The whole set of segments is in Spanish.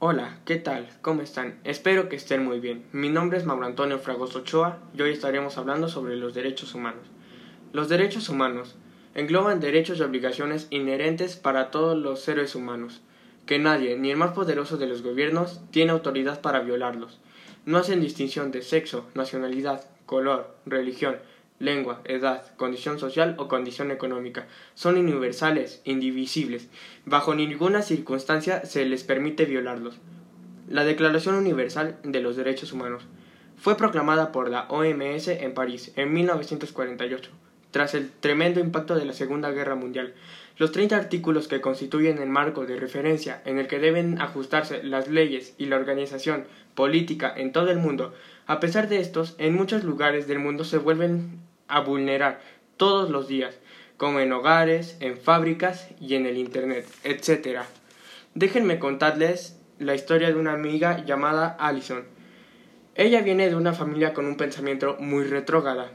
Hola, ¿qué tal? ¿Cómo están? Espero que estén muy bien. Mi nombre es Mauro Antonio Fragoso Ochoa y hoy estaremos hablando sobre los derechos humanos. Los derechos humanos engloban derechos y obligaciones inherentes para todos los seres humanos, que nadie, ni el más poderoso de los gobiernos, tiene autoridad para violarlos. No hacen distinción de sexo, nacionalidad, color, religión, lengua, edad, condición social o condición económica. Son universales, indivisibles. Bajo ninguna circunstancia se les permite violarlos. La Declaración Universal de los Derechos Humanos fue proclamada por la OMS en París en 1948, tras el tremendo impacto de la Segunda Guerra Mundial. Los 30 artículos que constituyen el marco de referencia en el que deben ajustarse las leyes y la organización política en todo el mundo, a pesar de estos, en muchos lugares del mundo se vuelven a vulnerar todos los días, como en hogares, en fábricas y en el Internet, etc. Déjenme contarles la historia de una amiga llamada Allison. Ella viene de una familia con un pensamiento muy retrógrada.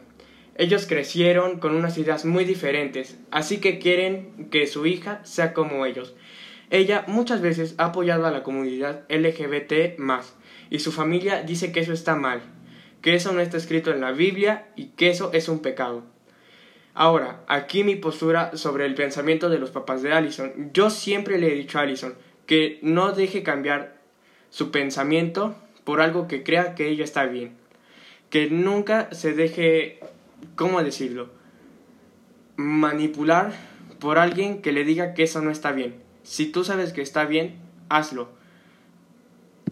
Ellos crecieron con unas ideas muy diferentes, así que quieren que su hija sea como ellos. Ella muchas veces ha apoyado a la comunidad LGBT y su familia dice que eso está mal, que eso no está escrito en la Biblia y que eso es un pecado. Ahora, aquí mi postura sobre el pensamiento de los papás de Allison. Yo siempre le he dicho a Allison que no deje cambiar su pensamiento por algo que crea que ella está bien. Que nunca se deje, ¿cómo decirlo? Manipular por alguien que le diga que eso no está bien. Si tú sabes que está bien, hazlo